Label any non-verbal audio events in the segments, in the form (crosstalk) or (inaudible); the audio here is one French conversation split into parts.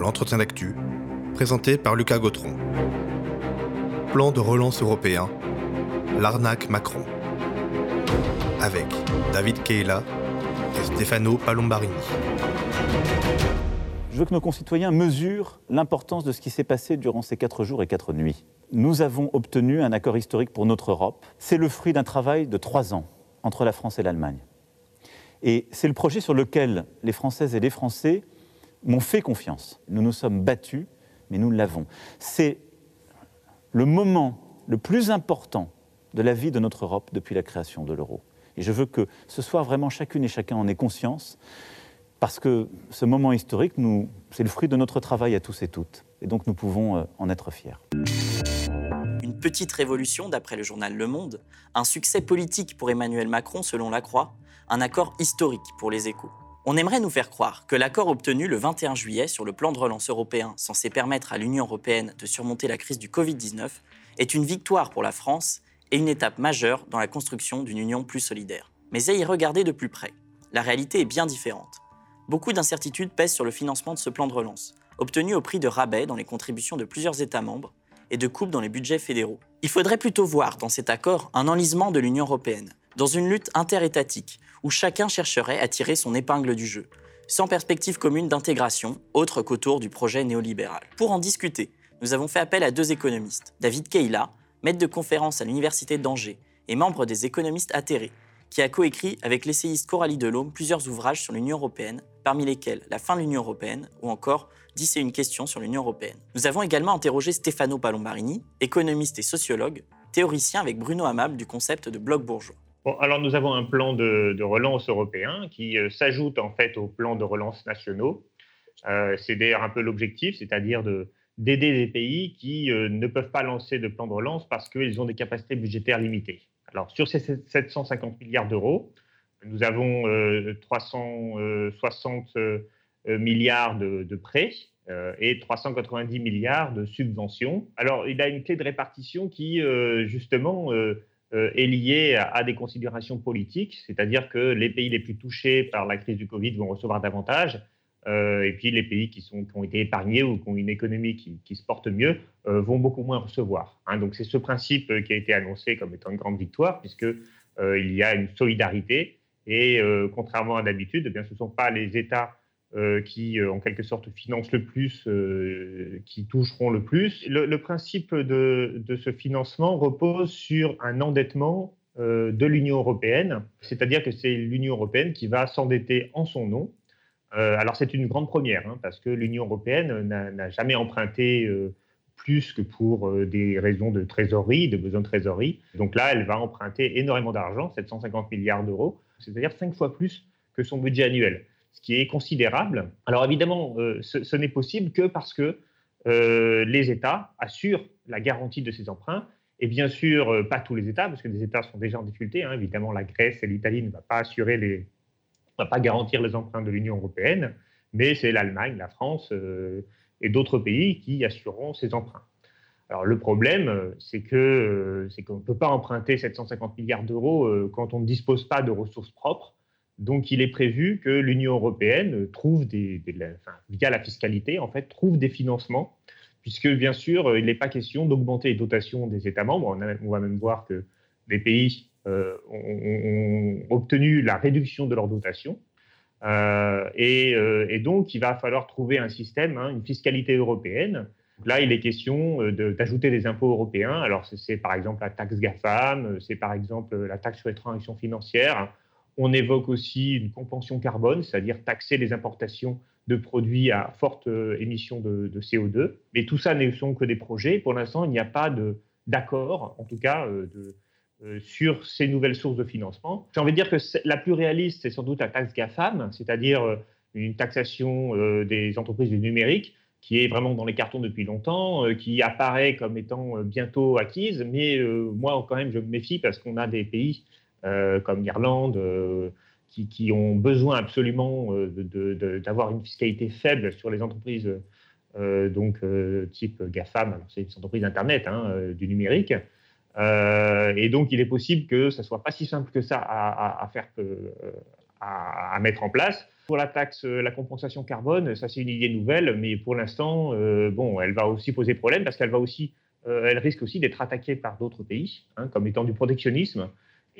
l'entretien d'actu, présenté par Lucas Gautron. Plan de relance européen, l'arnaque Macron. Avec David Keila et Stefano Palombarini. Je veux que nos concitoyens mesurent l'importance de ce qui s'est passé durant ces quatre jours et quatre nuits. Nous avons obtenu un accord historique pour notre Europe. C'est le fruit d'un travail de trois ans entre la France et l'Allemagne. Et c'est le projet sur lequel les Françaises et les Français m'ont fait confiance. Nous nous sommes battus, mais nous l'avons. C'est le moment le plus important de la vie de notre Europe depuis la création de l'euro. Et je veux que ce soir, vraiment, chacune et chacun en ait conscience, parce que ce moment historique, c'est le fruit de notre travail à tous et toutes. Et donc, nous pouvons euh, en être fiers. Une petite révolution, d'après le journal Le Monde, un succès politique pour Emmanuel Macron, selon La Croix, un accord historique pour les échos. On aimerait nous faire croire que l'accord obtenu le 21 juillet sur le plan de relance européen censé permettre à l'Union européenne de surmonter la crise du Covid-19 est une victoire pour la France et une étape majeure dans la construction d'une union plus solidaire. Mais à y regarder de plus près, la réalité est bien différente. Beaucoup d'incertitudes pèsent sur le financement de ce plan de relance, obtenu au prix de rabais dans les contributions de plusieurs États membres et de coupes dans les budgets fédéraux. Il faudrait plutôt voir dans cet accord un enlisement de l'Union européenne, dans une lutte interétatique où chacun chercherait à tirer son épingle du jeu, sans perspective commune d'intégration, autre qu'autour du projet néolibéral. Pour en discuter, nous avons fait appel à deux économistes, David Keila, maître de conférence à l'Université d'Angers et membre des économistes atterrés, qui a coécrit avec l'essayiste Coralie Delhomme plusieurs ouvrages sur l'Union européenne, parmi lesquels La fin de l'Union européenne ou encore 10 et une questions sur l'Union européenne. Nous avons également interrogé Stefano Palombarini, économiste et sociologue, théoricien avec Bruno Amable du concept de bloc bourgeois alors nous avons un plan de, relance européen qui euh, s'ajoute en fait au plan de relance nationaux. Euh, c'est d'ailleurs un peu l'objectif, c'est-à-dire d'aider les pays qui euh, ne peuvent pas lancer de plan de relance parce qu'ils ont des capacités budgétaires limitées. Alors sur ces 750 milliards d'euros, nous avons 360 milliards de, de prêts et 390 milliards de subventions. Alors, il a une clé de répartition qui, justement, est lié à, des considérations politiques, c'est-à-dire que les pays les plus touchés par la crise du Covid vont recevoir davantage, euh, et puis les pays qui, sont, qui, ont été épargnés ou qui ont une économie qui, se porte mieux euh, vont beaucoup moins recevoir. Hein. Donc c'est ce principe qui a été annoncé comme étant une grande victoire, puisqu'il il y a une solidarité, et contrairement à d'habitude, eh ce ne sont pas les États euh, qui, euh, en quelque sorte, financent le plus, euh, qui toucheront le plus. Le, principe de, ce financement repose sur un endettement de l'Union européenne, c'est-à-dire que c'est l'Union européenne qui va s'endetter en son nom. alors c'est une grande première, hein, parce que l'Union européenne n'a jamais emprunté plus que pour des raisons de trésorerie, de besoin de trésorerie. Donc là, elle va emprunter énormément d'argent, 750 milliards d'euros, c'est-à-dire cinq fois plus que son budget annuel ce qui est considérable. Alors évidemment, euh, ce, n'est possible que parce que euh, les États assurent la garantie de ces emprunts. Et bien sûr, euh, pas tous les États, parce que des États sont déjà en difficulté. Hein. Évidemment, la Grèce et l'Italie ne vont pas assurer les, va pas garantir les emprunts de l'Union européenne, mais c'est l'Allemagne, la France et d'autres pays qui assureront ces emprunts. Alors le problème, c'est que c'est qu'on ne peut pas emprunter 750 milliards d'euros quand on ne dispose pas de ressources propres. Donc, il est prévu que l'Union européenne trouve des, via la fiscalité, en fait, trouve des financements, puisque bien sûr, il n'est pas question d'augmenter les dotations des États membres. On, va même voir que les pays euh, ont, obtenu la réduction de leurs dotations. Euh, euh, et, donc, il va falloir trouver un système, hein, une fiscalité européenne. Là, il est question d'ajouter des impôts européens. Alors, c'est par exemple la taxe GAFAM, c'est par exemple la taxe sur les transactions financières on évoque aussi une compensation carbone, c'est-à-dire taxer les importations de produits à forte euh, émission de, CO2. Mais tout ça ne sont que des projets. Pour l'instant, il n'y a pas d'accord, en tout cas, euh, euh, sur ces nouvelles sources de financement. J'ai envie de dire que la plus réaliste, c'est sans doute la taxe GAFAM, c'est-à-dire une taxation des entreprises du numérique qui est vraiment dans les cartons depuis longtemps, qui apparaît comme étant bientôt acquise. Mais moi, quand même, je me méfie parce qu'on a des pays comme l'Irlande, euh, qui, ont besoin absolument euh, d'avoir une fiscalité faible sur les entreprises donc type GAFAM, c'est une entreprise Internet, hein, du numérique. et donc, il est possible que ça soit pas si simple que ça à, faire à, mettre en place. Pour la taxe, la compensation carbone, ça c'est une idée nouvelle, mais pour l'instant, bon, elle va aussi poser problème parce qu'elle va aussi, elle risque aussi d'être attaquée par d'autres pays, hein, comme étant du protectionnisme.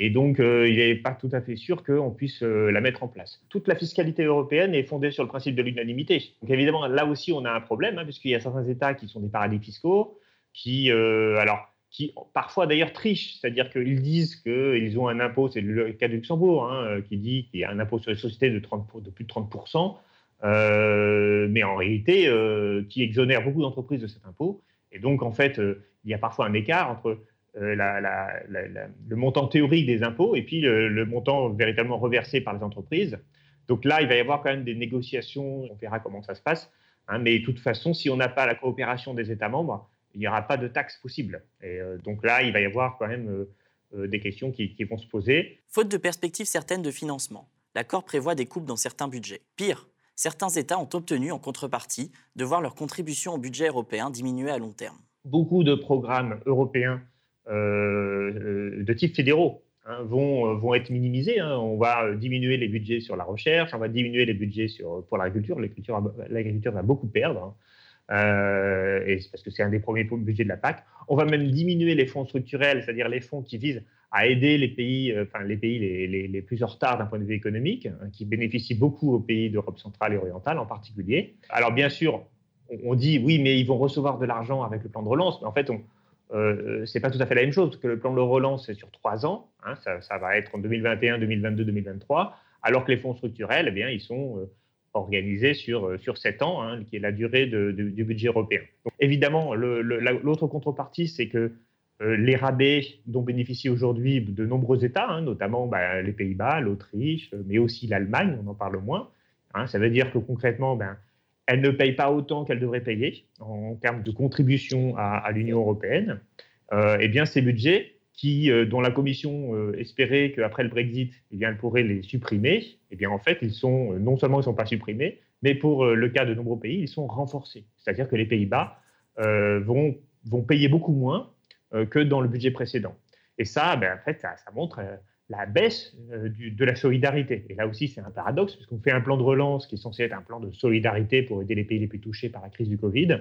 Et donc, euh, il n'est pas tout à fait sûr qu'on puisse euh, la mettre en place. Toute la fiscalité européenne est fondée sur le principe de l'unanimité. Donc, évidemment, là aussi, on a un problème, hein, puisqu'il y a certains États qui sont des paradis fiscaux, qui, euh, alors, qui parfois d'ailleurs trichent, c'est-à-dire qu'ils disent qu'ils ont un impôt, c'est le cas du Luxembourg, hein, qui dit qu'il y a un impôt sur les sociétés de, 30, de plus de 30%, mais en réalité, qui exonère beaucoup d'entreprises de cet impôt. Et donc, en fait, il y a parfois un écart entre euh, le montant théorique des impôts et puis le, montant véritablement reversé par les entreprises. Donc là, il va y avoir quand même des négociations, on verra comment ça se passe. Hein, mais de toute façon, si on n'a pas la coopération des États membres, il n'y aura pas de taxes possible. Et euh, donc là, il va y avoir quand même euh, des questions qui, qui, vont se poser. Faute de perspectives certaines de financement, l'accord prévoit des coupes dans certains budgets. Pire, certains États ont obtenu en contrepartie de voir leur contribution au budget européen diminuer à long terme. Beaucoup de programmes européens de type fédéraux hein, vont, vont être minimisés. Hein. On va diminuer les budgets sur la recherche, on va diminuer les budgets sur, pour l'agriculture. L'agriculture va beaucoup perdre. Hein. Euh, parce que c'est un des premiers budgets de la PAC. On va même diminuer les fonds structurels, c'est-à-dire les fonds qui visent à aider les pays, euh, enfin les pays les, les, plus en retard d'un point de vue économique, qui bénéficient beaucoup aux pays d'Europe centrale et orientale en particulier. Alors bien sûr, on, dit oui, mais ils vont recevoir de l'argent avec le plan de relance, mais en fait, on, euh, c'est pas tout à fait la même chose, parce que le plan de relance, c'est sur trois ans, hein, ça, va être en 2021, 2022, 2023, alors que les fonds structurels, eh bien, ils sont euh, organisés sur, euh, sur sept ans, hein, qui est la durée du budget européen. Évidemment, l'autre contrepartie, c'est que les rabais dont bénéficient aujourd'hui de nombreux États, hein, notamment bah, les Pays-Bas, l'Autriche, mais aussi l'Allemagne, on en parle moins, ça veut dire que concrètement, ben, elle ne paye pas autant qu'elle devrait payer en, termes de contribution à, l'Union européenne. Euh, eh bien, ces budgets, qui, euh, dont la Commission euh, espérait qu'après le Brexit, eh bien, elle pourrait les supprimer, eh bien, en fait, ils sont, non seulement ils ne sont pas supprimés, mais pour le cas de nombreux pays, ils sont renforcés. C'est-à-dire que les Pays-Bas vont, vont payer beaucoup moins que dans le budget précédent. Et ça, ben, en fait, ça, ça montre la baisse euh, de la solidarité. Et là aussi, c'est un paradoxe, puisqu'on fait un plan de relance qui est censé être un plan de solidarité pour aider les pays les plus touchés par la crise du Covid.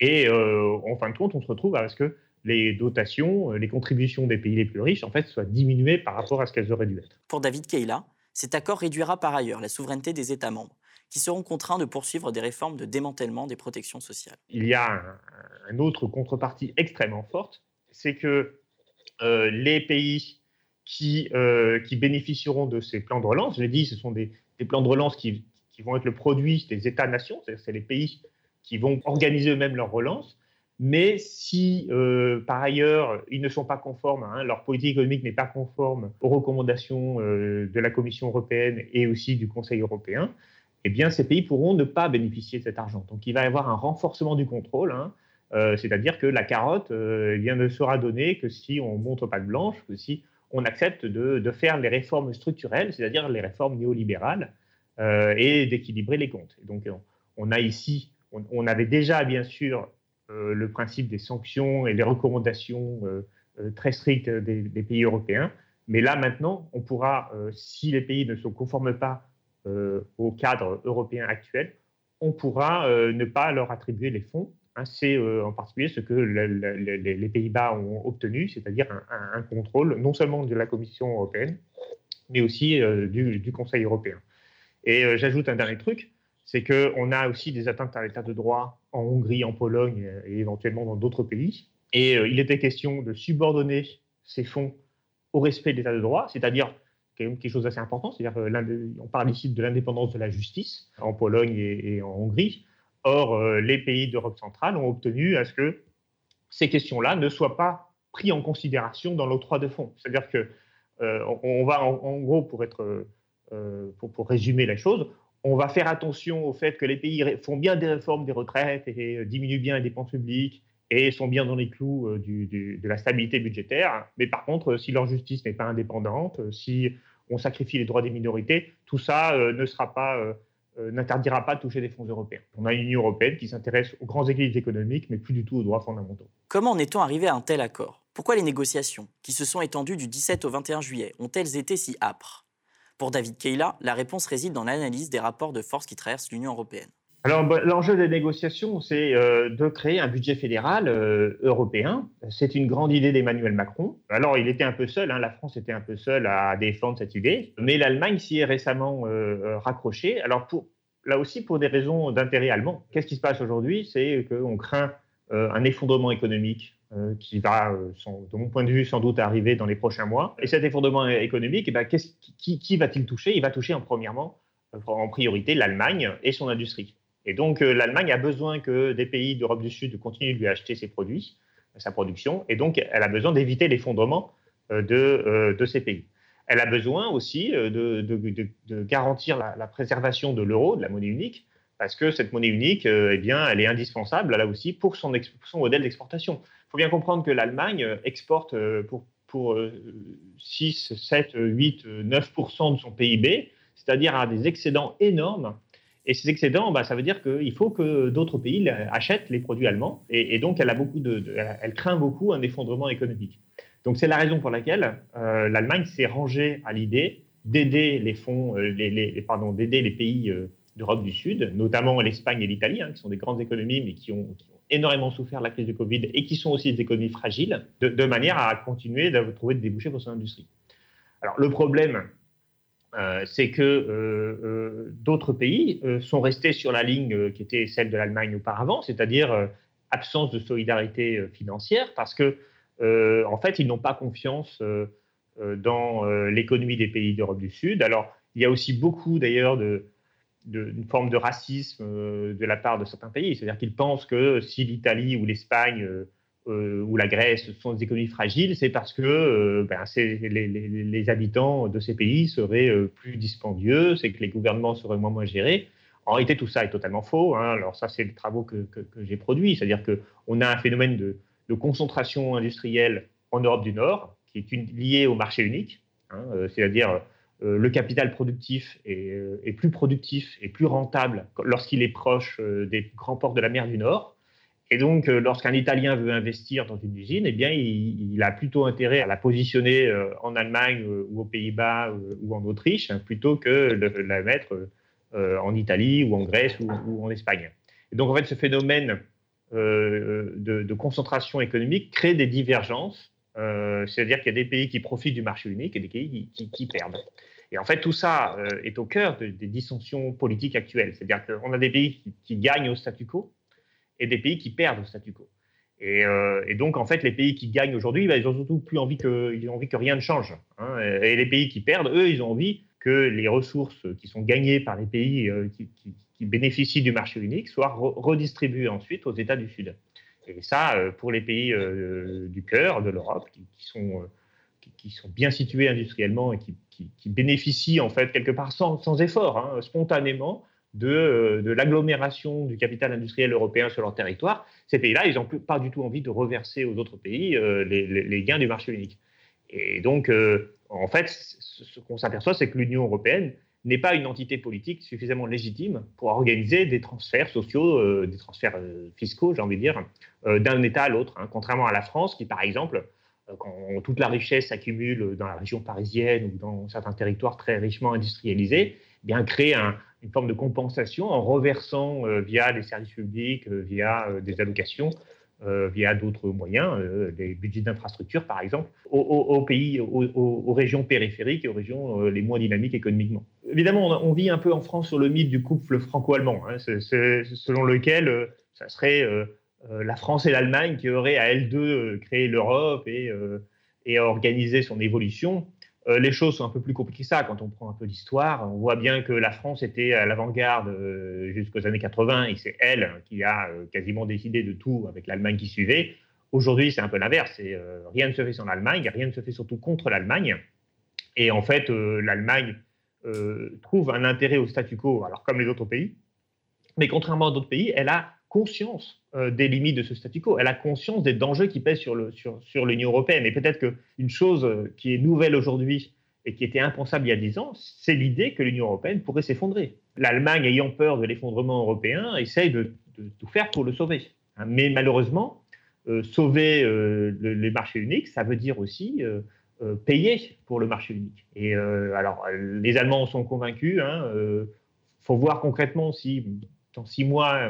Et euh, en fin de compte, on se retrouve à ce que les dotations, euh, les contributions des pays les plus riches, en fait, soient diminuées par rapport à ce qu'elles auraient dû être. Pour David Keila, cet accord réduira par ailleurs la souveraineté des États membres, qui seront contraints de poursuivre des réformes de démantèlement des protections sociales. Il y a un, une autre contrepartie extrêmement forte, c'est que les pays qui, euh, qui bénéficieront de ces plans de relance. Je l'ai dit, ce sont des, plans de relance qui, vont être le produit des États-nations, c'est les pays qui vont organiser eux-mêmes leur relance. Mais si, euh, par ailleurs, ils ne sont pas conformes, hein, leur politique économique n'est pas conforme aux recommandations euh, de la Commission européenne et aussi du Conseil européen, eh bien, ces pays pourront ne pas bénéficier de cet argent. Donc, il va y avoir un renforcement du contrôle, hein, c'est-à-dire que la carotte eh ne sera donnée que si on montre pas de blanche, que si on accepte de, faire les réformes structurelles, c'est-à-dire les réformes néolibérales, euh, et d'équilibrer les comptes. donc, on, a ici, on, avait déjà, bien sûr, euh, le principe des sanctions et les recommandations euh, très strictes des, pays européens, mais là, maintenant, on pourra, si les pays ne se conforment pas au cadre européen actuel, on pourra ne pas leur attribuer les fonds Hein, c'est euh, en particulier ce que les Pays-Bas ont obtenu, c'est-à-dire un, contrôle non seulement de la Commission européenne, mais aussi euh, du, Conseil européen. Et euh, j'ajoute un dernier truc, c'est qu'on a aussi des atteintes à l'état de droit en Hongrie, en Pologne et éventuellement dans d'autres pays. Et il était question de subordonner ces fonds au respect de l'état de droit, c'est-à-dire quelque chose d'assez important, c'est-à-dire on parle ici de l'indépendance de la justice en Pologne et en Hongrie. Or, euh, les pays d'Europe centrale ont obtenu à ce que ces questions-là ne soient pas prises en considération dans l'octroi de fonds. C'est-à-dire que euh, on va, en, gros, pour, être, euh, pour, résumer la chose, on va faire attention au fait que les pays font bien des réformes des retraites et diminuent bien les dépenses publiques et sont bien dans les clous de la stabilité budgétaire. Mais par contre, si leur justice n'est pas indépendante, si on sacrifie les droits des minorités, tout ça ne sera pas euh, n'interdira pas de toucher des fonds européens. On a une Union européenne qui s'intéresse aux grands équilibres économiques, mais plus du tout aux droits fondamentaux. Comment en est-on arrivé à un tel accord? Pourquoi les négociations, qui se sont étendues du 17 au 21 juillet, ont-elles été si âpres? Pour David Keila, la réponse réside dans l'analyse des rapports de force qui traversent l'Union européenne. Alors, bah, l'enjeu des négociations, c'est euh, de créer un budget fédéral euh, européen. C'est une grande idée d'Emmanuel Macron. Alors, il était un peu seul, hein, la France était un peu seule à défendre cette idée, mais l'Allemagne s'y est récemment euh, raccrochée. Alors, là aussi, pour des raisons d'intérêt allemand. Qu'est-ce qui se passe aujourd'hui? C'est qu'on craint un effondrement économique qui va, de mon point de vue, sans doute arriver dans les prochains mois. Et cet effondrement économique, eh ben, qui, qui va-t-il toucher? Il va toucher en premièrement, en priorité, l'Allemagne et son industrie. Et donc, euh, l'Allemagne a besoin que des pays d'Europe du Sud continuent de lui acheter ses produits, sa production, et donc elle a besoin d'éviter l'effondrement euh, de, euh, de, ces pays. Elle a besoin aussi de, garantir la, préservation de l'euro, de la monnaie unique, parce que cette monnaie unique, eh bien, elle est indispensable là aussi pour son, son modèle d'exportation. Il faut bien comprendre que l'Allemagne exporte pour, pour 6, 7, 8, 9% de son PIB, c'est-à-dire à des excédents énormes et ces excédents, bah, ça veut dire qu'il faut que d'autres pays achètent les produits allemands. Et, donc, elle, a beaucoup de, elle craint beaucoup un effondrement économique. Donc, c'est la raison pour laquelle euh, l'Allemagne s'est rangée à l'idée d'aider les fonds, euh, les, pardon, d'aider les pays euh, d'Europe du Sud, notamment l'Espagne et l'Italie, hein, qui sont des grandes économies, mais qui ont, énormément souffert de la crise du Covid et qui sont aussi des économies fragiles, de, de manière à continuer de trouver des débouchés pour son industrie. Alors, le problème, euh, c'est que euh, euh, d'autres pays sont restés sur la ligne qui était celle de l'Allemagne auparavant, c'est-à-dire absence de solidarité financière, parce que en fait, ils n'ont pas confiance dans l'économie des pays d'Europe du Sud. Alors, il y a aussi beaucoup d'ailleurs de, forme de racisme de la part de certains pays, c'est-à-dire qu'ils pensent que si l'Italie ou l'Espagne ou la Grèce sont des économies fragiles, c'est parce que euh, ben, les, habitants de ces pays seraient euh, plus dispendieux, c'est que les gouvernements seraient moins gérés. En réalité, tout ça est totalement faux. Hein. Alors ça, c'est les travaux que, j'ai produits, c'est-à-dire qu'on a un phénomène de, concentration industrielle en Europe du Nord qui est lié au marché unique, hein. c'est-à-dire le capital productif est, plus productif et plus rentable lorsqu'il est proche des grands ports de la mer du Nord et donc, euh, lorsqu'un Italien veut investir dans une usine, eh bien, il, a plutôt intérêt à la positionner euh, en Allemagne euh, ou aux Pays-Bas ou en Autriche, hein, plutôt que de la mettre en Italie ou en Grèce ou, en Espagne. Et donc, en fait, ce phénomène de, concentration économique crée des divergences, c'est-à-dire qu'il y a des pays qui profitent du marché unique et des pays qui, perdent. Et en fait, tout ça est au cœur des dissensions politiques actuelles. C'est-à-dire qu'on a des pays qui gagnent au statu quo, et des pays qui perdent au statu quo. Et, euh, et, donc, en fait, les pays qui gagnent aujourd'hui, bah, ils ont surtout plus envie que, ils ont envie que rien ne change. Hein. Et les pays qui perdent, eux, ils ont envie que les ressources qui sont gagnées par les pays euh, qui, qui, bénéficient du marché unique soient redistribuées ensuite aux États du Sud. Et ça, euh, pour les pays du cœur de l'Europe, qui, sont, qui, sont bien situés industriellement et qui, bénéficient, en fait, quelque part sans, sans effort, hein, spontanément, euh, de, l'agglomération du capital industriel européen sur leur territoire, ces pays-là, ils n'ont pas du tout envie de reverser aux autres pays euh, les, gains du marché unique. Et donc, euh, en fait, ce qu'on s'aperçoit, c'est que l'Union européenne n'est pas une entité politique suffisamment légitime pour organiser des transferts sociaux, des transferts fiscaux, j'ai envie de dire, d'un État à l'autre. Hein. contrairement à la France, qui, par exemple, quand toute la richesse s'accumule dans la région parisienne ou dans certains territoires très richement industrialisés, eh bien crée un, une forme de compensation en reversant euh, via des services publics, euh, via euh, des allocations, via d'autres moyens, des budgets d'infrastructure par exemple, aux, pays, aux, régions périphériques et aux régions les moins dynamiques économiquement. Évidemment, on, vit un peu en France sur le mythe du couple franco-allemand, hein. selon lequel ça serait la France et l'Allemagne qui auraient à elles deux créé l'Europe et, et organisé son évolution. Euh, les choses sont un peu plus compliquées que ça quand on prend un peu l'histoire. On voit bien que la France était à l'avant-garde euh, jusqu'aux années 80 et c'est elle qui a euh, quasiment décidé de tout avec l'Allemagne qui suivait. Aujourd'hui, c'est un peu l'inverse. rien ne se fait sans l'Allemagne, rien ne se fait surtout contre l'Allemagne. Et en fait, l'Allemagne trouve un intérêt au statu quo, alors comme les autres pays. Mais contrairement à d'autres pays, elle a conscience euh, des limites de ce statu quo. Elle a conscience des dangers qui pèsent sur, le, l'Union européenne. Et peut-être qu'une chose euh, qui est nouvelle aujourd'hui et qui était impensable il y a dix ans, c'est l'idée que l'Union européenne pourrait s'effondrer. L'Allemagne, ayant peur de l'effondrement européen, essaye de, tout faire pour le sauver. Hein, mais malheureusement, euh, sauver les marchés uniques, ça veut dire aussi payer pour le marché unique. Et alors, les Allemands sont convaincus. Il hein, faut voir concrètement si dans six mois,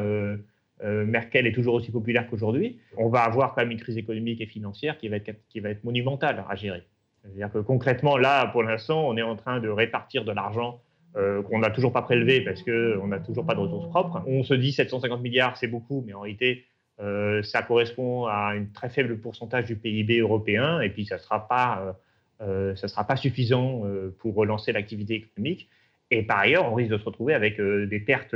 Merkel est toujours aussi populaire qu'aujourd'hui. On va avoir quand même une crise économique et financière qui va être, qui va être monumentale à gérer. C'est-à-dire que concrètement, là, pour l'instant, on est en train de répartir de l'argent euh, qu'on n'a toujours pas prélevé parce qu'on n'a toujours pas de ressources propres. On se dit 750 milliards, c'est beaucoup, mais en réalité, euh, ça correspond à un très faible pourcentage du PIB européen, et puis ça ne sera, pas, euh, sera pas suffisant pour relancer l'activité économique. Et par ailleurs, on risque de se retrouver avec des pertes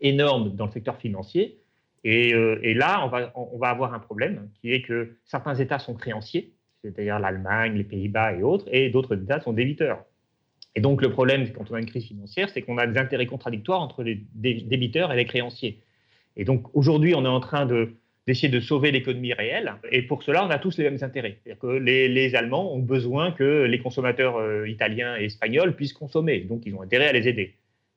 énormes dans le secteur financier. Et, et là, on va, on va avoir un problème qui est que certains États sont créanciers, c'est-à-dire l'Allemagne, les Pays-Bas et autres, et d'autres États sont débiteurs. Et donc, le problème, quand on a une crise financière, c'est qu'on a des intérêts contradictoires entre les débiteurs et les créanciers. Et donc, aujourd'hui, on est en train d'essayer de sauver l'économie réelle. Et pour cela, on a tous les mêmes intérêts. C'est-à-dire que les, Allemands ont besoin que les consommateurs euh, italiens et espagnols puissent consommer. Donc, ils ont intérêt à les aider.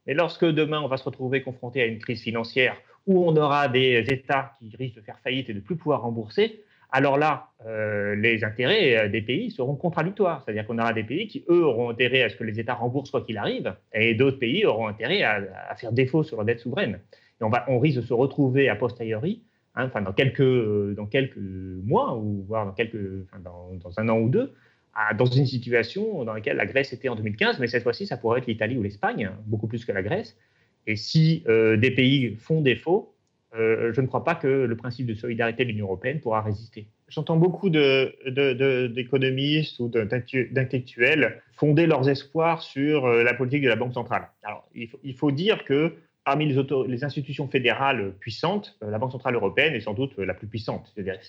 Mais lorsque demain, on va se retrouver confronté à une crise financière où on aura des États qui risquent de faire faillite et de ne plus pouvoir rembourser, alors là, euh, les intérêts euh, des pays seront contradictoires. C'est-à-dire qu'on aura des pays qui, eux, auront intérêt à ce que les États remboursent quoi qu'il arrive, et d'autres pays auront intérêt à, faire défaut sur la dette souveraine. Et on, va, on risque de se retrouver a posteriori, hein, enfin, dans, quelques, euh, dans quelques mois, ou voire dans, quelques, dans, dans un an ou deux, dans une situation dans laquelle la Grèce était en 2015, mais cette fois-ci, ça pourrait être l'Italie ou l'Espagne, beaucoup plus que la Grèce. Et si des pays font défaut, euh, je ne crois pas que le principe de solidarité de l'Union européenne pourra résister. J'entends beaucoup d'économistes ou d'intellectuels fonder leurs espoirs sur euh, la politique de la Banque centrale. Alors, il faut, dire que parmi les, institutions fédérales puissantes, euh, la Banque centrale européenne est sans doute la plus puissante. C'est-à-dire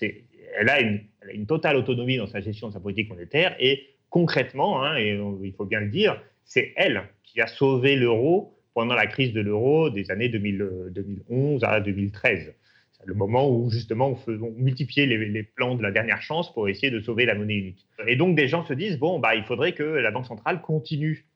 elle, a une, totale autonomie dans sa gestion de sa politique monétaire et concrètement, hein, et il faut bien le dire, c'est elle qui a sauvé l'euro pendant la crise de l'euro des années 2011 à 2013. C'est le moment où justement on, faisait, multipliait les, plans de la dernière chance pour essayer de sauver la monnaie unique. Et donc des gens se disent bon bah il faudrait que la banque centrale continue euh,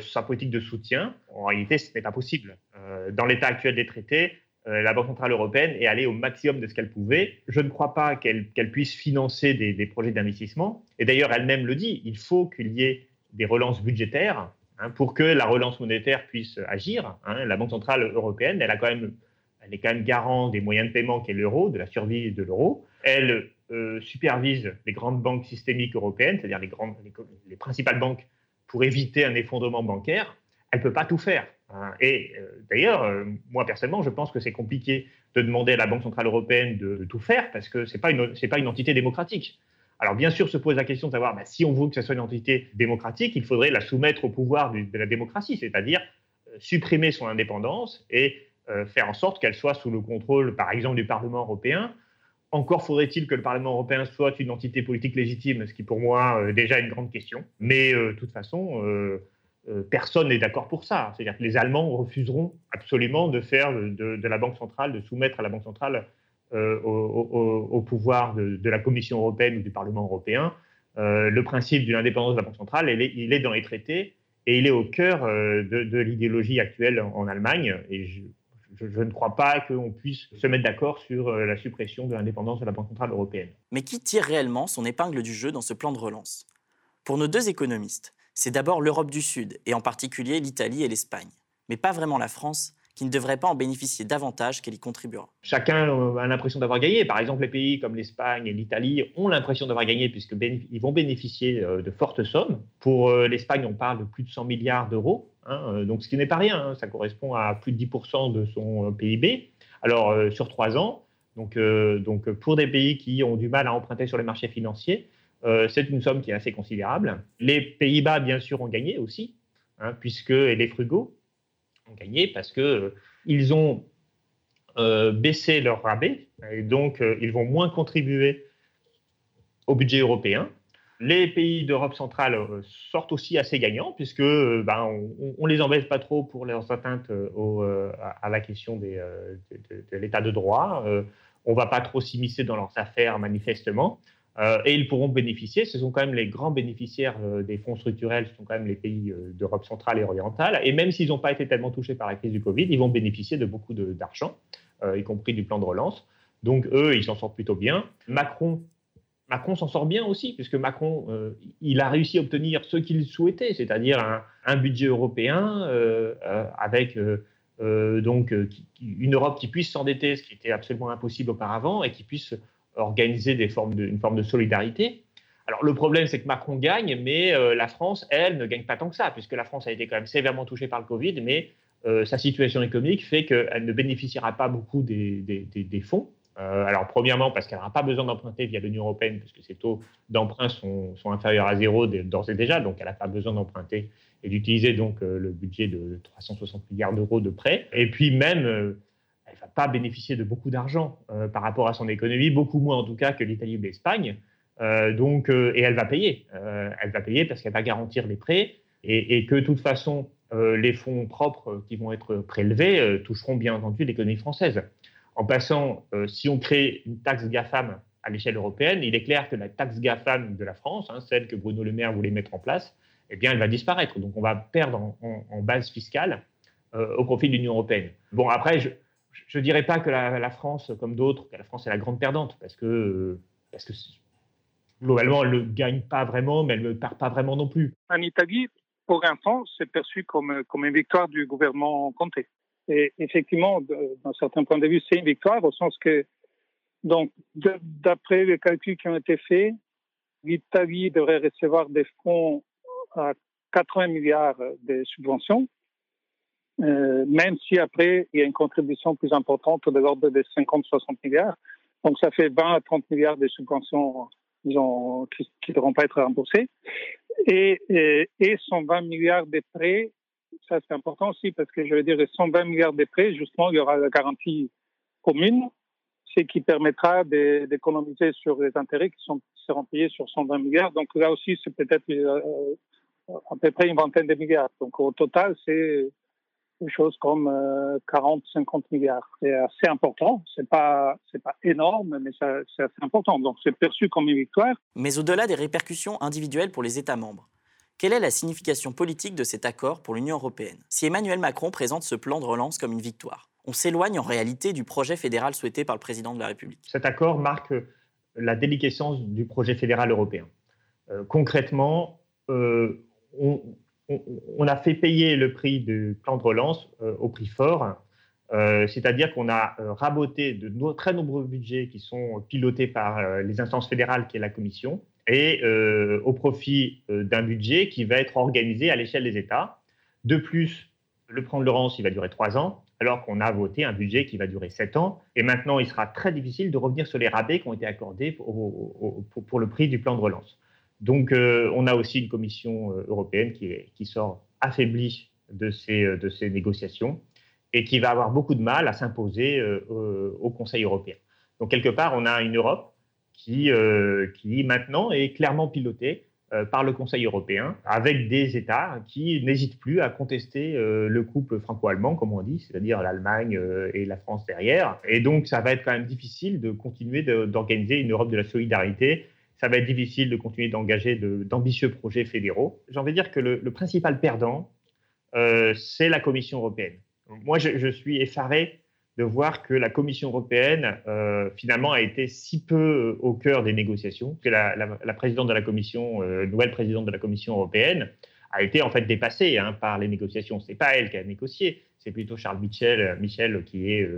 sa politique de soutien. En réalité, ce n'est pas possible. Euh, dans l'état actuel des traités, euh, la Banque centrale européenne est allée au maximum de ce qu'elle pouvait. Je ne crois pas qu'elle puisse financer des, projets d'investissement. Et d'ailleurs, elle-même le dit, il faut qu'il y ait des relances budgétaires Hein, pour que la relance monétaire puisse agir. Hein, la Banque centrale européenne, elle, a quand même, elle est quand même garant des moyens de paiement qu'est l'euro, de la survie de l'euro. Elle euh, supervise les grandes banques systémiques européennes, c'est-à-dire les, grandes, les, principales banques, pour éviter un effondrement bancaire. Elle ne peut pas tout faire. Hein. Et euh, d'ailleurs, euh, moi personnellement, je pense que c'est compliqué de demander à la Banque centrale européenne de, tout faire parce que ce n'est pas, pas une entité démocratique. Alors bien sûr se pose la question de savoir bah, si on veut que ce soit une entité démocratique, il faudrait la soumettre au pouvoir de la démocratie, c'est-à-dire euh, supprimer son indépendance et faire en sorte qu'elle soit sous le contrôle, par exemple, du Parlement européen. Encore faudrait-il que le Parlement européen soit une entité politique légitime, ce qui pour moi est déjà une grande question. Mais euh, de toute façon, personne n'est d'accord pour ça. C'est-à-dire que les Allemands refuseront absolument de faire de, la Banque centrale, de soumettre à la Banque centrale euh, au, pouvoir de, la Commission européenne ou du Parlement européen. Euh, le principe de l'indépendance de la Banque centrale, il est, dans les traités et il est au cœur euh, de, l'idéologie actuelle en, Allemagne. Et ne crois pas qu'on puisse se mettre d'accord sur la suppression de l'indépendance de la Banque centrale européenne. Mais qui tire réellement son épingle du jeu dans ce plan de relance? Pour nos deux économistes, c'est d'abord l'Europe du Sud, et en particulier l'Italie et l'Espagne, mais pas vraiment la France, qui ne devrait pas en bénéficier davantage qu'elle y contribuera. Chacun euh, a l'impression d'avoir gagné. Par exemple, les pays comme l'Espagne et l'Italie ont l'impression d'avoir gagné puisqu'ils vont bénéficier euh, de fortes sommes. Pour euh, l'Espagne, on parle de plus de 100 milliards d'euros, hein, donc ce qui n'est pas rien. Hein. ça correspond à plus de 10% de son PIB. Alors, sur trois ans, donc, pour des pays qui ont du mal à emprunter sur les marchés financiers, c'est une somme qui est assez considérable. Les Pays-Bas, bien sûr, ont gagné aussi, hein, puisque et les frugaux, gagné parce que euh, ils ont euh, baissé leur rabais et donc euh, ils vont moins contribuer au budget européen. Les pays d'Europe centrale sortent aussi assez gagnants puisque ben, on, ne les embête pas trop pour leurs atteintes à, la question des, de, l'état de droit. on ne va pas trop s'immiscer dans leurs affaires manifestement. Euh, et ils pourront bénéficier, ce sont quand même les grands bénéficiaires euh, des fonds structurels, ce sont quand même les pays euh, d'Europe centrale et orientale. Et même s'ils n'ont pas été tellement touchés par la crise du Covid, ils vont bénéficier de beaucoup d'argent, y compris du plan de relance. Donc eux, ils s'en sortent plutôt bien. Macron Macron s'en sort bien aussi, puisque Macron, euh, il a réussi à obtenir ce qu'il souhaitait, c'est-à-dire un, budget européen euh, euh, avec donc une Europe qui puisse s'endetter, ce qui était absolument impossible auparavant, et qui puisse organiser des formes une forme de solidarité. Alors le problème, c'est que Macron gagne, mais la France, elle, ne gagne pas tant que ça, puisque la France a été quand même sévèrement touchée par le Covid, mais sa situation économique fait qu'elle ne bénéficiera pas beaucoup des fonds. Euh, alors, premièrement, parce qu'elle n'aura pas besoin d'emprunter via l'Union européenne, puisque ses taux d'emprunt sont, inférieurs à zéro d'ores et déjà, donc elle n'a pas besoin d'emprunter et d'utiliser donc euh, le budget de 360 milliards d'euros de prêts. Et puis même, euh, elle ne va pas bénéficier de beaucoup d'argent par rapport à son économie, beaucoup moins en tout cas que l'Italie ou l'Espagne. donc, et elle va payer. elle va payer parce qu'elle va garantir les prêts et, et que de toute façon, les fonds propres qui vont être prélevés toucheront bien entendu l'économie française. En passant, euh, si on crée une taxe GAFAM à l'échelle européenne, il est clair que la taxe GAFAM de la France, hein, celle que Bruno Le Maire voulait mettre en place, eh bien, elle va disparaître. Donc, on va perdre en, base fiscale euh, au profit de l'Union européenne. Bon, après, je ne dirais pas que la, France, comme d'autres, que la France est la grande perdante, parce que, euh, parce que globalement, elle ne gagne pas vraiment, mais elle ne perd pas vraiment non plus. En Italie, pour l'instant, c'est perçu comme, comme une victoire du gouvernement Conte. Et effectivement, d'un certain point de vue, c'est une victoire au sens que, donc, d'après les calculs qui ont été faits, l'Italie devrait recevoir des fonds à 80 milliards de subventions, euh, même si après, il y a une contribution plus importante de l'ordre de 50-60 milliards. Donc, ça fait 20 à 30 milliards de subventions qui ne devront pas être remboursées. Et 120 milliards de prêts ça, c'est important aussi parce que je veux dire, 120 milliards de prêts, justement, il y aura la garantie commune, ce qui permettra d'économiser sur les intérêts qui, sont, seront payés sur 120 milliards. Donc là aussi, c'est peut-être euh, à peu près une vingtaine de milliards. Donc au total, c'est une chose comme 40, euh, 50 milliards. C'est assez important. C'est pas, pas énorme, mais c'est assez important. Donc c'est perçu comme une victoire. Mais au-delà des répercussions individuelles pour les États membres, quelle est la signification politique de cet accord pour l'Union européenne? Si Emmanuel Macron présente ce plan de relance comme une victoire, on s'éloigne en réalité du projet fédéral souhaité par le président de la République. Cet accord marque la déliquescence du projet fédéral européen. Euh, concrètement, euh, on, a fait payer le prix du plan de relance euh, au prix fort, c'est-à-dire qu'on a raboté de très nombreux budgets qui sont pilotés par les instances fédérales, qui est la Commission, et euh, au profit euh, d'un budget qui va être organisé à l'échelle des États. De plus, le plan de Laurence, il va durer trois ans, alors qu'on a voté un budget qui va durer sept ans. Et maintenant, il sera très difficile de revenir sur les rabais qui ont été accordés pour, le prix du plan de relance. Donc, euh, on a aussi une Commission européenne qui, sort affaiblie de ces négociations et qui va avoir beaucoup de mal à s'imposer au Conseil européen. Donc, quelque part, on a une Europe qui, euh, qui maintenant est clairement piloté euh, par le Conseil européen, avec des États qui n'hésitent plus à contester euh, le couple franco-allemand, comme on dit, c'est-à-dire l'Allemagne et la France derrière. Et donc, ça va être quand même difficile de continuer d'organiser une Europe de la solidarité. Ça va être difficile de continuer d'engager d'ambitieux projets fédéraux. J'ai envie de dire que le, principal perdant, c'est la Commission européenne. Moi, je suis effaré de voir que la Commission européenne, euh, finalement, a été si peu euh, au cœur des négociations, que la, présidente de la Commission, euh, nouvelle présidente de la Commission européenne, a été en fait dépassée hein, par les négociations. Ce n'est pas elle qui a négocié, c'est plutôt Charles Michel, Michel qui est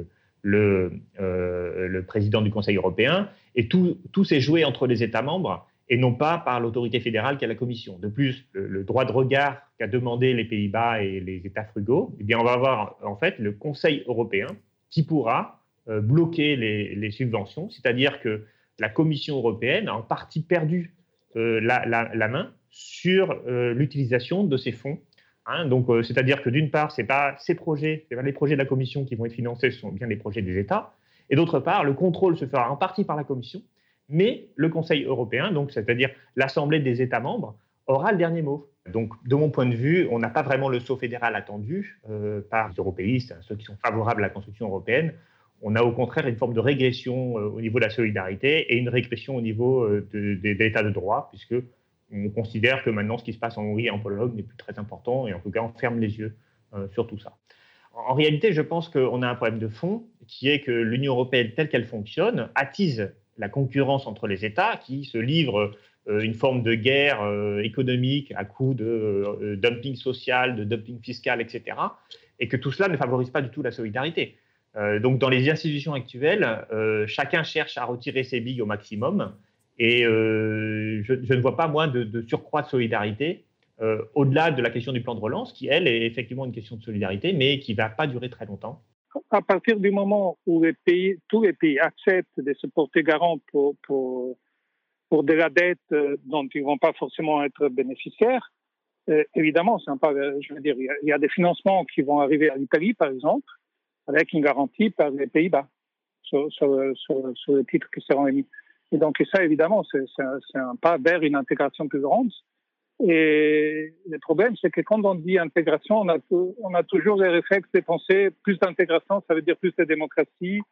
le, le, président du Conseil européen. Et tout, s'est joué entre les États membres et non pas par l'autorité fédérale qu'est la Commission. De plus, le, droit de regard qu'a demandé les Pays-Bas et les États frugaux, eh bien, on va avoir en fait le Conseil européen qui pourra euh, bloquer les, subventions, c'est-à-dire que la Commission européenne a en partie perdu euh, la, main sur euh, l'utilisation de ces fonds. Hein. donc, c'est-à-dire que d'une part, c'est pas pas les projets de la Commission qui vont être financés, ce sont bien les projets des États. Et d'autre part, le contrôle se fera en partie par la Commission, mais le Conseil européen, donc c'est-à-dire l'Assemblée des États membres, aura le dernier mot. Donc, de mon point de vue, on n'a pas vraiment le saut fédéral attendu euh, par les européistes, ceux qui sont favorables à la construction européenne. On a au contraire une forme de régression euh, au niveau de la solidarité et une régression au niveau euh, de, l'état de droit, puisque on considère que maintenant ce qui se passe en Hongrie et en Pologne n'est plus très important, et en tout cas on ferme les yeux sur tout ça. En réalité, je pense qu'on a un problème de fond, qui est que l'Union européenne telle qu'elle fonctionne attise la concurrence entre les États qui se livrent une forme de guerre économique à coup de dumping social, de dumping fiscal, etc. Et que tout cela ne favorise pas du tout la solidarité. donc dans les institutions actuelles, chacun cherche à retirer ses billes au maximum. Et je, ne vois pas moins de, surcroît de solidarité euh, au-delà de la question du plan de relance, qui, elle, est effectivement une question de solidarité, mais qui ne va pas durer très longtemps. À partir du moment où tous les pays acceptent de se porter garant pour, pour de la dette euh, dont ils ne vont pas forcément être bénéficiaires, euh, évidemment, c'est pas, je veux dire, il y, a, des financements qui vont arriver à l'Italie, par exemple, avec une garantie par les Pays-Bas sur, les titres qui seront émis. Et donc, ça, évidemment, c'est un pas vers une intégration plus grande. Et le problème, c'est que quand on dit intégration, on a, on a toujours les réflexes de penser plus d'intégration, ça veut dire plus de démocratie,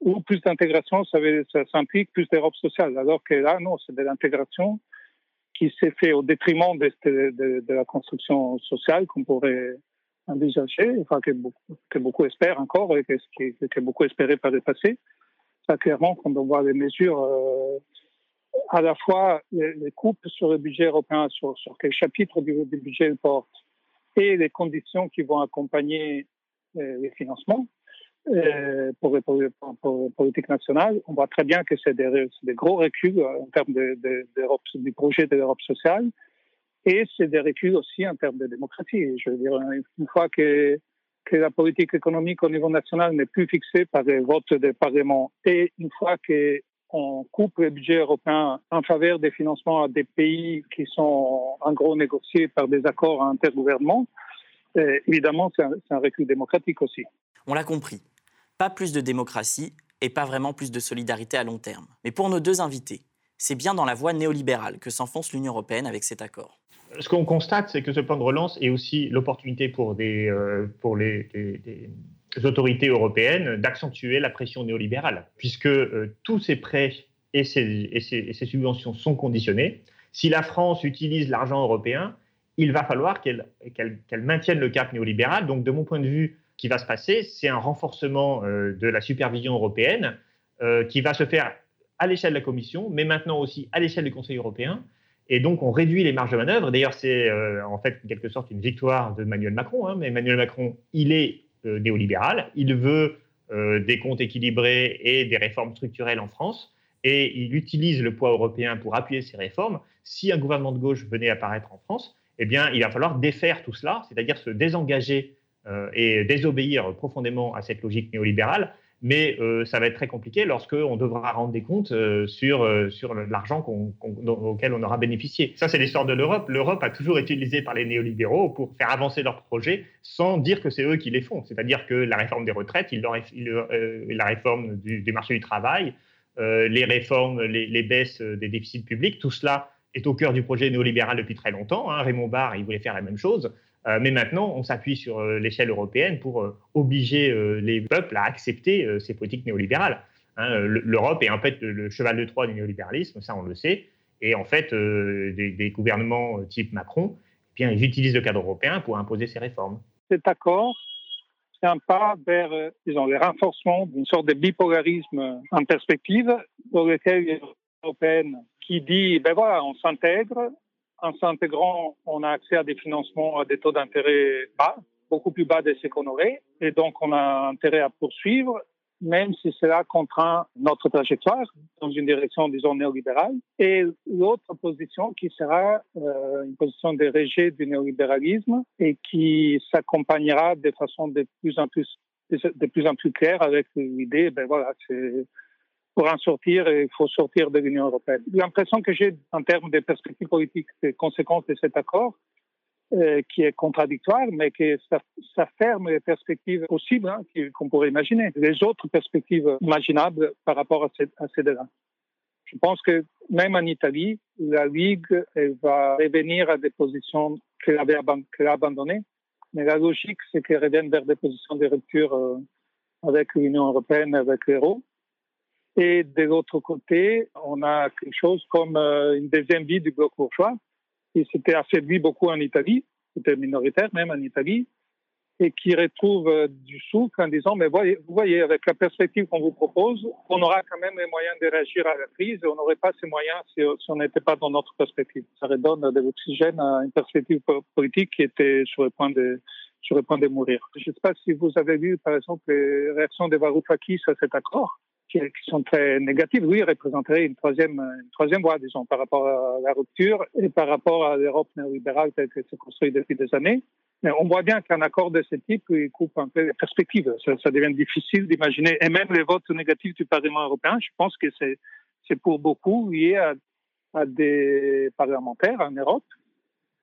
ou plus d'intégration, ça, ça, implique plus d'Europe sociale. Alors que là, non, c'est de l'intégration qui s'est fait au détriment de, la construction sociale qu'on pourrait envisager, enfin que que beaucoup espèrent encore et que, que, que beaucoup espéraient par le passé. Ça, clairement, quand on voit les mesures euh, à la fois les, coupes sur le budget européen, sur, sur quel chapitre du, budget il porte, et les conditions qui vont accompagner euh, les financements euh, pour les politiques nationales, on voit très bien que c'est des, gros reculs en termes du projet de l'Europe sociale, et c'est des reculs aussi en termes de démocratie. Je veux dire, une fois que la politique économique au niveau national n'est plus fixée par les votes des parlements et une fois que on coupe le budget européen en faveur des financements à des pays qui sont en gros négociés par des accords intergouvernements, euh, évidemment, c'est un recul démocratique aussi. On l'a compris. Pas plus de démocratie et pas vraiment plus de solidarité à long terme. Mais pour nos deux invités, c'est bien dans la voie néolibérale que s'enfonce l'Union européenne avec cet accord. Ce qu'on constate, c'est que ce plan de relance est aussi l'opportunité pour, euh, les, autorités européennes d'accentuer la pression néolibérale, puisque euh, tous ces prêts et ces, subventions sont conditionnés. Si la France utilise l'argent européen, il va falloir qu'elle maintienne le cap néolibéral. Donc, de mon point de vue, qui va se passer, c'est un renforcement euh, de la supervision européenne euh, qui va se faire à l'échelle de la Commission, mais maintenant aussi à l'échelle du Conseil européen. Et donc, on réduit les marges de manœuvre. D'ailleurs, c'est en fait en quelque sorte une victoire de Emmanuel Macron. Hein, mais Emmanuel Macron, il est euh, néolibéral. Il veut euh, des comptes équilibrés et des réformes structurelles en France. Et il utilise le poids européen pour appuyer ces réformes. Si un gouvernement de gauche venait apparaître en France, eh bien, il va falloir défaire tout cela, c'est-à-dire se désengager euh, et désobéir profondément à cette logique néolibérale mais euh, ça va être très compliqué lorsqu'on devra rendre des comptes euh, sur, euh, sur l'argent auquel on aura bénéficié. Ça, c'est l'histoire de l'Europe. L'Europe a toujours été utilisée par les néolibéraux pour faire avancer leurs projets sans dire que c'est eux qui les font. C'est-à-dire que la réforme des retraites, la réforme du, marché du travail, les réformes, les, baisses des déficits publics, tout cela est au cœur du projet néolibéral depuis très longtemps. Hein. Raymond Barre, il voulait faire la même chose. Euh, mais maintenant, on s'appuie sur euh, l'échelle européenne pour euh, obliger les peuples à accepter ces politiques néolibérales. Hein. L'Europe est en fait le cheval de Troie du néolibéralisme, ça on le sait. Et en fait, des, gouvernements type Macron, eh bien, ils utilisent le cadre européen pour imposer ces réformes. Cet accord, c'est un pas vers disons, le renforcement d'une sorte de bipolarisme en perspective, dans lequel l'Union européenne qui dit, ben voilà, on s'intègre, en s'intégrant, on a accès à des financements à des taux d'intérêt bas, beaucoup plus bas de ce qu'on aurait. Et donc, on a intérêt à poursuivre, même si cela contraint notre trajectoire dans une direction, disons, néolibérale. Et l'autre position qui sera euh, une position de rejet du néolibéralisme et qui s'accompagnera de façon de plus en plus de plus en plus claire avec l'idée, ben voilà, c'est pour en sortir, il faut sortir de l'Union européenne. L'impression que j'ai en termes de perspectives politiques, des conséquences de cet accord, euh, qui est contradictoire, mais que ça, ferme les perspectives possibles hein, qu'on pourrait imaginer, les autres perspectives imaginables par rapport à, ces, deux-là. Je pense que même en Italie, la Ligue elle va revenir à des positions qu'elle avait a abandonnées, mais la logique, c'est qu'elle revienne vers des positions de rupture euh, avec l'Union européenne, avec l'euro. Et de l'autre côté, on a quelque chose comme euh, une deuxième vie du bloc bourgeois qui s'était affaibli beaucoup en Italie, c'était minoritaire même en Italie, et qui retrouve euh, du souffle en disant, mais vous voyez, avec la perspective qu'on vous propose, on aura quand même les moyens de réagir à la crise et on n'aurait pas ces moyens si, on n'était pas dans notre perspective. Ça redonne de l'oxygène à une perspective politique qui était sur le point de, sur le point de mourir. Je ne sais pas si vous avez vu, par exemple, les réactions de Varoufakis à cet accord qui, sont très négatives. Oui, représenterait une troisième, une troisième voie, disons, par rapport à la rupture et par rapport à l'Europe néolibérale telle qu'elle s'est construite depuis des années. Mais on voit bien qu'un accord de ce type, il coupe un peu les perspectives. Ça, devient difficile d'imaginer. Et même les votes négatifs du Parlement européen, je pense que c'est pour beaucoup lié à, à des parlementaires en Europe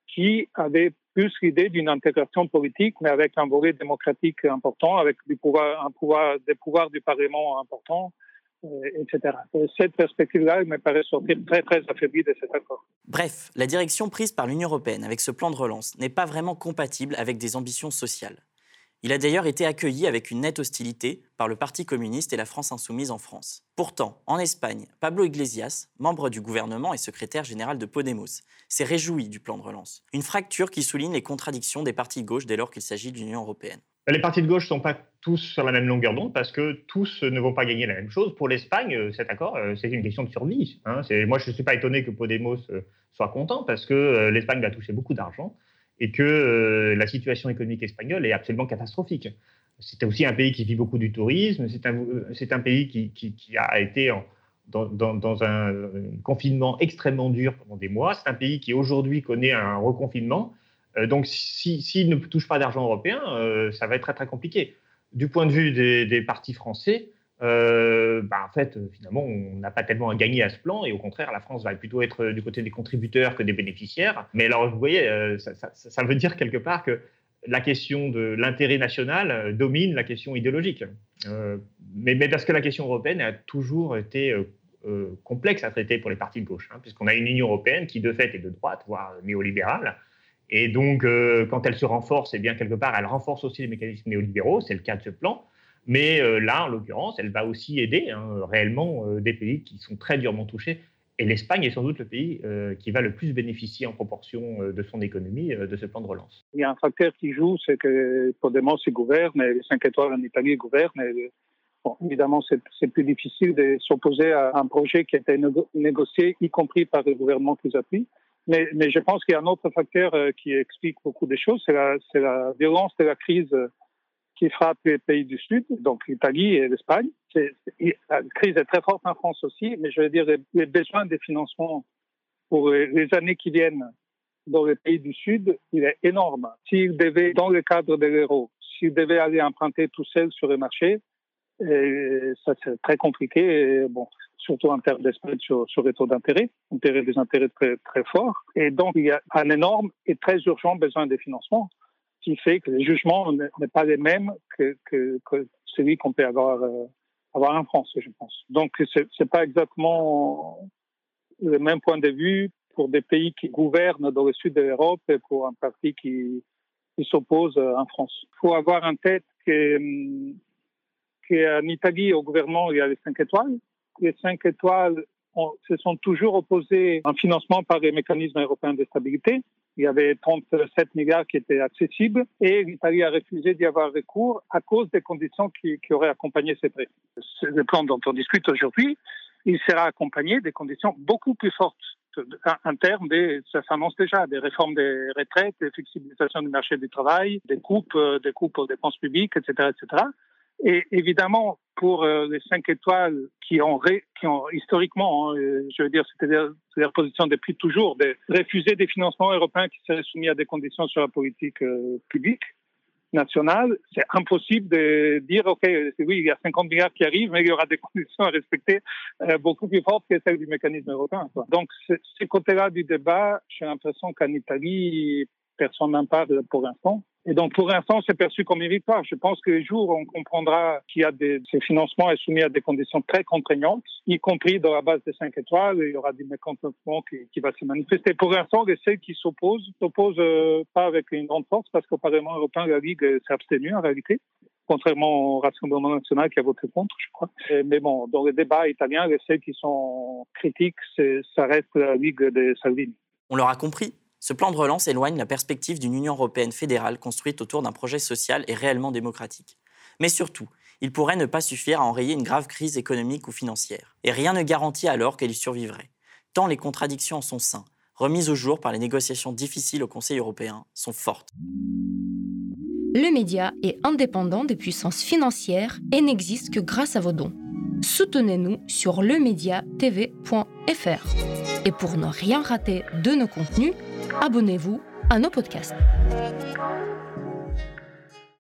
qui avaient plus l'idée d'une intégration politique, mais avec un volet démocratique important, avec des pouvoirs du Parlement importants, euh, etc. cette perspective-là, me paraît sortir très, très affaiblie de cet accord. Bref, la direction prise par l'Union européenne avec ce plan de relance n'est pas vraiment compatible avec des ambitions sociales. Il a d'ailleurs été accueilli avec une nette hostilité par le Parti communiste et la France insoumise en France. Pourtant, en Espagne, Pablo Iglesias, membre du gouvernement et secrétaire général de Podemos, s'est réjoui du plan de relance. Une fracture qui souligne les contradictions des partis de gauche dès lors qu'il s'agit de l'Union européenne. Les partis de gauche ne sont pas tous sur la même longueur d'onde parce que tous ne vont pas gagner la même chose. Pour l'Espagne, euh, cet accord, euh, c'est une question de survie. Hein. Moi, je ne suis pas étonné que Podemos euh, soit content parce que l'Espagne va toucher beaucoup d'argent et que euh, la situation économique espagnole est absolument catastrophique. C'est aussi un pays qui vit beaucoup du tourisme, c'est un, un pays qui, a été dans, un, confinement extrêmement dur pendant des mois, c'est un pays qui aujourd'hui connaît un reconfinement. Euh, donc s'il si, ne touche pas d'argent européen, euh, ça va être très très compliqué. Du point de vue des, des partis français, euh, bah, en fait, euh, finalement, on n'a pas tellement à gagner à ce plan, et au contraire, la France va plutôt être du côté des contributeurs que des bénéficiaires. Mais alors, vous voyez, euh, ça, veut dire quelque part que la question de l'intérêt national domine la question idéologique. mais, parce que la question européenne a toujours été complexe à traiter pour les partis de gauche, hein, puisqu'on a une Union européenne qui, de fait, est de droite, voire néolibérale. Et donc, quand elle se renforce, eh bien, quelque part, elle renforce aussi les mécanismes néolibéraux, c'est le cas de ce plan. Mais euh, là, en l'occurrence, elle va aussi aider hein, réellement euh, des pays qui sont très durement touchés. Et l'Espagne est sans doute le pays euh, qui va le plus bénéficier en proportion de son économie de ce plan de relance. Il y a un facteur qui joue, c'est que Podemos gouverne, et les 5 étoiles en Italie gouvernent. Évidemment, c'est plus difficile de s'opposer à un projet qui a été négocié, y compris par le gouvernement qu'ils appuient. Mais, je pense qu'il y a un autre facteur qui explique beaucoup de choses, c'est la, violence de la crise qui frappe les pays du Sud, donc l'Italie et l'Espagne. La crise est très forte en France aussi, mais je veux dire, les besoins de financement pour les années qui viennent dans les pays du Sud, il est énorme. S'ils devaient, dans le cadre de l'euro, s'ils devaient aller emprunter tout seul sur le marché, ça c'est très compliqué, surtout en termes d'esprit sur, sur, les taux d'intérêt, intérêt des intérêts très, très forts. Et donc, il y a un énorme et très urgent besoin de financement qui fait que le jugement n'est pas les mêmes que, que, que celui qu'on peut avoir, euh, en France, je pense. Donc, c'est n'est pas exactement le même point de vue pour des pays qui gouvernent dans le sud de l'Europe et pour un parti qui, s'oppose en France. Il faut avoir en tête que qu'en Italie, au gouvernement, il y a les cinq étoiles. Les cinq étoiles se sont toujours opposés un financement par les mécanismes européens de stabilité. Il y avait 37 milliards qui étaient accessibles et l'Italie a refusé d'y avoir recours à cause des conditions qui, qui auraient accompagné ces prêts. Le plan dont on discute aujourd'hui, il sera accompagné des conditions beaucoup plus fortes en termes de, ça s'annonce déjà, des réformes des retraites, des flexibilisations du marché du travail, des coupes, euh, des coupes aux dépenses publiques, etc., etc. Et évidemment, pour euh, les cinq étoiles qui ont, qui ont historiquement, hein, euh, je veux dire, c'était leur position depuis toujours, de refuser des financements européens qui seraient soumis à des conditions sur la politique euh, publique nationale, c'est impossible de dire, OK, oui, il y a 50 milliards qui arrivent, mais il y aura des (laughs) conditions à respecter beaucoup plus fortes que celles du mécanisme européen. Donc, ce côté-là du débat, j'ai l'impression qu'en Italie, personne n'en parle pour l'instant. Et donc, pour l'instant, c'est perçu comme une. Je pense que les jours on comprendra qu'il y a des, ces financements est soumis à des conditions très contraignantes, y compris dans la base des 5 étoiles, il y aura du mécontentement qui, qui va se manifester. Pour l'instant, les celles qui s'opposent, s'opposent euh, pas avec une grande force parce qu'au Parlement européen, la Ligue s'est abstenue en réalité contrairement au Rassemblement national qui a voté contre, je crois. mais bon, dans les débats italiens, les celles qui sont critiques, ça reste la Ligue de Salvini. On l'aura compris, Ce plan de relance éloigne la perspective d'une Union européenne fédérale construite autour d'un projet social et réellement démocratique. Mais surtout, il pourrait ne pas suffire à enrayer une grave crise économique ou financière. Et rien ne garantit alors qu'elle y survivrait, tant les contradictions en son sein, remises au jour par les négociations difficiles au Conseil européen, sont fortes. Le média est indépendant des puissances financières et n'existe que grâce à vos dons. Soutenez-nous sur lemediatv.fr. Et pour ne rien rater de nos contenus, abonnez-vous à nos podcasts.